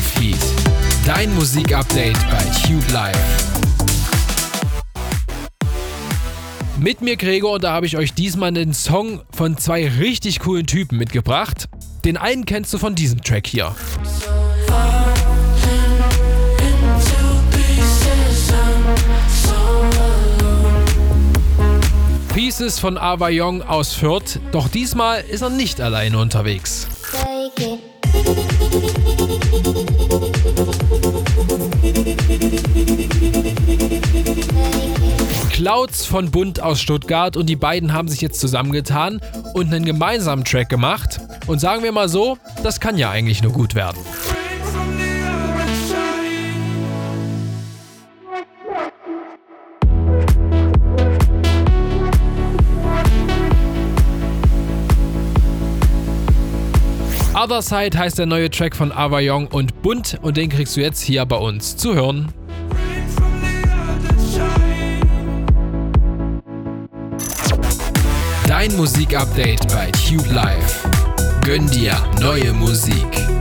Live Heat. Dein Musikupdate bei Tube Live. Mit mir Gregor und da habe ich euch diesmal einen Song von zwei richtig coolen Typen mitgebracht. Den einen kennst du von diesem Track hier. Pieces von Ava Young aus Fürth, doch diesmal ist er nicht alleine unterwegs. Clouds von Bund aus Stuttgart und die beiden haben sich jetzt zusammengetan und einen gemeinsamen Track gemacht. Und sagen wir mal so, das kann ja eigentlich nur gut werden. Other Side heißt der neue Track von Ava Young und Bunt und den kriegst du jetzt hier bei uns zu hören. Dein Musikupdate bei Tube Live. Gönn dir neue Musik.